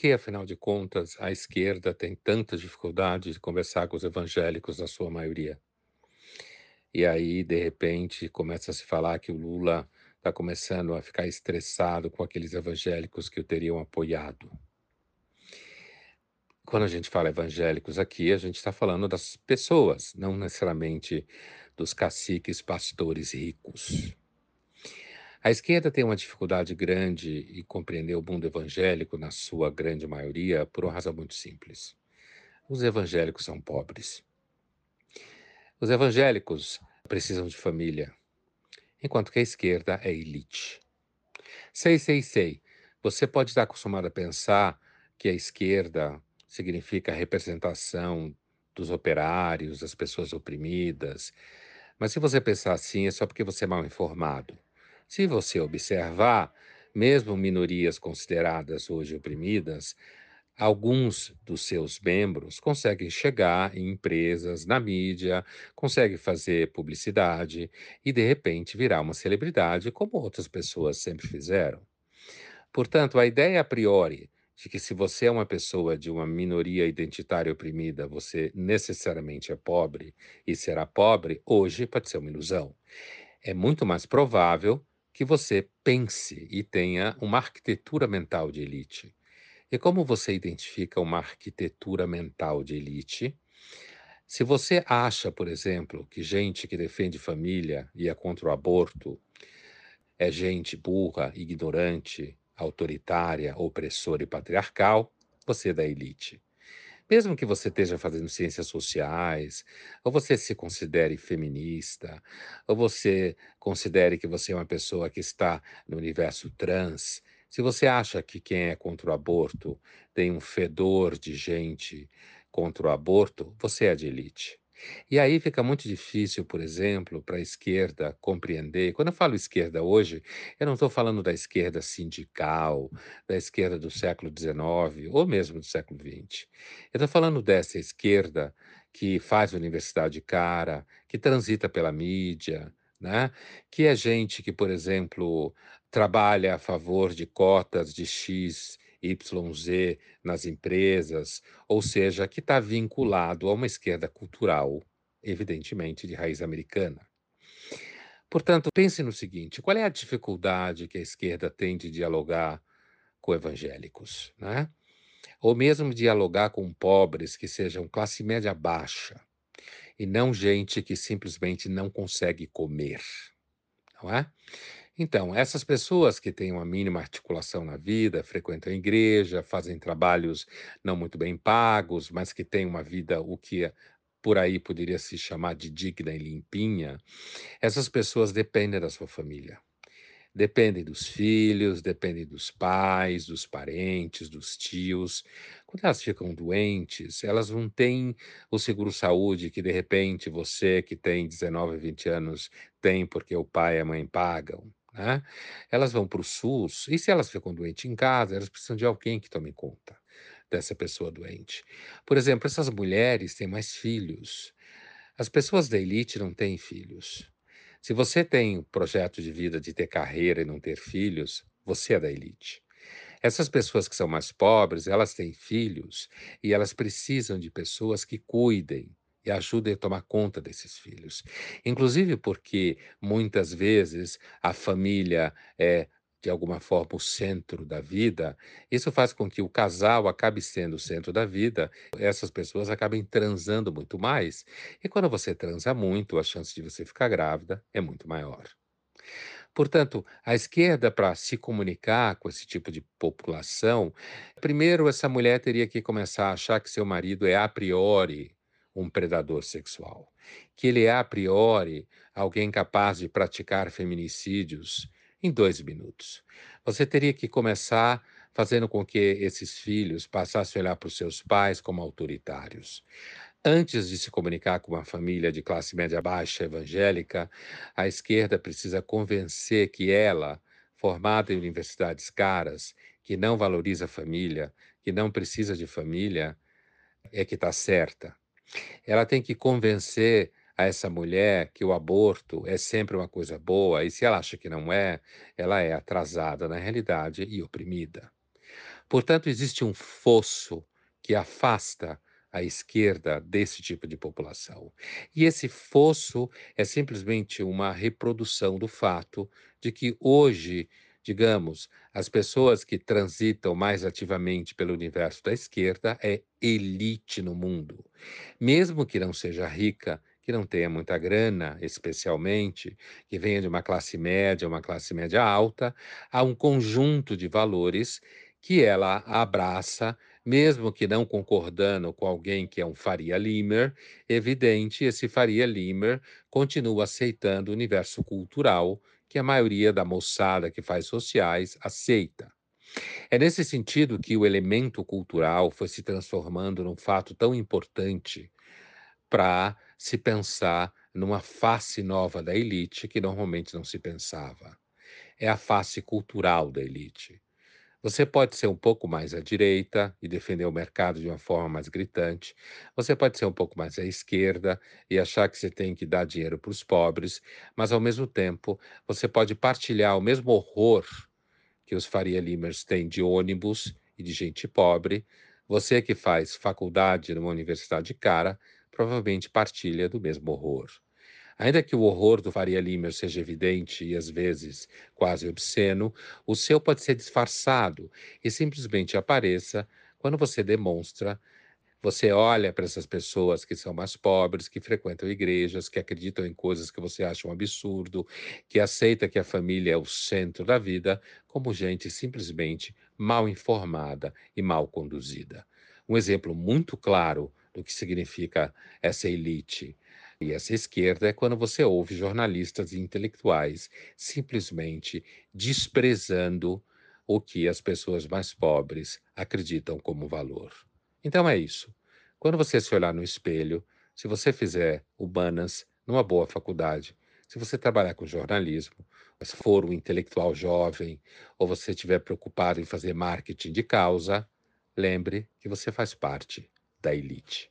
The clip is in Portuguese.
que, afinal de contas, a esquerda tem tanta dificuldade de conversar com os evangélicos, na sua maioria? E aí, de repente, começa a se falar que o Lula está começando a ficar estressado com aqueles evangélicos que o teriam apoiado. Quando a gente fala evangélicos aqui, a gente está falando das pessoas, não necessariamente dos caciques, pastores ricos. A esquerda tem uma dificuldade grande em compreender o mundo evangélico, na sua grande maioria, por uma razão muito simples. Os evangélicos são pobres. Os evangélicos precisam de família, enquanto que a esquerda é elite. Sei, sei, sei. Você pode estar acostumado a pensar que a esquerda significa a representação dos operários, das pessoas oprimidas. Mas se você pensar assim, é só porque você é mal informado. Se você observar, mesmo minorias consideradas hoje oprimidas, alguns dos seus membros conseguem chegar em empresas, na mídia, conseguem fazer publicidade e, de repente, virar uma celebridade, como outras pessoas sempre fizeram. Portanto, a ideia a priori de que se você é uma pessoa de uma minoria identitária oprimida, você necessariamente é pobre e será pobre, hoje pode ser uma ilusão. É muito mais provável que você pense e tenha uma arquitetura mental de elite. E como você identifica uma arquitetura mental de elite? Se você acha, por exemplo, que gente que defende família e é contra o aborto é gente burra, ignorante, autoritária, opressora e patriarcal, você é da elite. Mesmo que você esteja fazendo ciências sociais, ou você se considere feminista, ou você considere que você é uma pessoa que está no universo trans, se você acha que quem é contra o aborto tem um fedor de gente contra o aborto, você é de elite. E aí fica muito difícil, por exemplo, para a esquerda compreender. Quando eu falo esquerda hoje, eu não estou falando da esquerda sindical, da esquerda do século XIX ou mesmo do século XX. Eu estou falando dessa esquerda que faz universidade cara, que transita pela mídia, né? que é gente que, por exemplo, trabalha a favor de cotas de X YZ nas empresas, ou seja, que está vinculado a uma esquerda cultural, evidentemente de raiz americana. Portanto, pense no seguinte: qual é a dificuldade que a esquerda tem de dialogar com evangélicos, né? Ou mesmo dialogar com pobres que sejam classe média baixa e não gente que simplesmente não consegue comer, não é? Então, essas pessoas que têm uma mínima articulação na vida, frequentam a igreja, fazem trabalhos não muito bem pagos, mas que têm uma vida, o que por aí poderia se chamar de digna e limpinha, essas pessoas dependem da sua família. Dependem dos filhos, dependem dos pais, dos parentes, dos tios. Quando elas ficam doentes, elas não têm o seguro-saúde que, de repente, você que tem 19, 20 anos tem porque o pai e a mãe pagam. Né? Elas vão para o SUS, e se elas ficam doentes em casa, elas precisam de alguém que tome conta dessa pessoa doente. Por exemplo, essas mulheres têm mais filhos. As pessoas da elite não têm filhos. Se você tem o projeto de vida de ter carreira e não ter filhos, você é da elite. Essas pessoas que são mais pobres, elas têm filhos e elas precisam de pessoas que cuidem, e ajudem a tomar conta desses filhos. Inclusive porque muitas vezes a família é de alguma forma o centro da vida, isso faz com que o casal acabe sendo o centro da vida, essas pessoas acabem transando muito mais, e quando você transa muito, a chance de você ficar grávida é muito maior. Portanto, a esquerda, para se comunicar com esse tipo de população, primeiro essa mulher teria que começar a achar que seu marido é a priori um predador sexual, que ele é a priori alguém capaz de praticar feminicídios em dois minutos. Você teria que começar fazendo com que esses filhos passassem a olhar para os seus pais como autoritários. Antes de se comunicar com uma família de classe média baixa evangélica, a esquerda precisa convencer que ela, formada em universidades caras, que não valoriza a família, que não precisa de família, é que está certa. Ela tem que convencer a essa mulher que o aborto é sempre uma coisa boa, e se ela acha que não é, ela é atrasada na realidade e oprimida. Portanto, existe um fosso que afasta a esquerda desse tipo de população. E esse fosso é simplesmente uma reprodução do fato de que hoje, digamos, as pessoas que transitam mais ativamente pelo universo da esquerda é elite no mundo. Mesmo que não seja rica, que não tenha muita grana, especialmente, que venha de uma classe média, uma classe média alta, há um conjunto de valores que ela abraça, mesmo que não concordando com alguém que é um Faria Limer, evidente, esse Faria Limer continua aceitando o universo cultural que a maioria da moçada que faz sociais aceita. É nesse sentido que o elemento cultural foi se transformando num fato tão importante para se pensar numa face nova da elite que normalmente não se pensava. É a face cultural da elite. Você pode ser um pouco mais à direita e defender o mercado de uma forma mais gritante. Você pode ser um pouco mais à esquerda e achar que você tem que dar dinheiro para os pobres, mas ao mesmo tempo você pode partilhar o mesmo horror que os Faria Limers têm de ônibus e de gente pobre. Você que faz faculdade numa universidade cara, provavelmente partilha do mesmo horror. Ainda que o horror do Faria Limer seja evidente e às vezes quase obsceno, o seu pode ser disfarçado e simplesmente apareça quando você demonstra você olha para essas pessoas que são mais pobres, que frequentam igrejas, que acreditam em coisas que você acha um absurdo, que aceita que a família é o centro da vida, como gente simplesmente mal informada e mal conduzida. Um exemplo muito claro do que significa essa elite e essa esquerda é quando você ouve jornalistas e intelectuais simplesmente desprezando o que as pessoas mais pobres acreditam como valor. Então é isso. Quando você se olhar no espelho, se você fizer humanas numa boa faculdade, se você trabalhar com jornalismo, se for um intelectual jovem, ou você estiver preocupado em fazer marketing de causa, lembre que você faz parte da elite.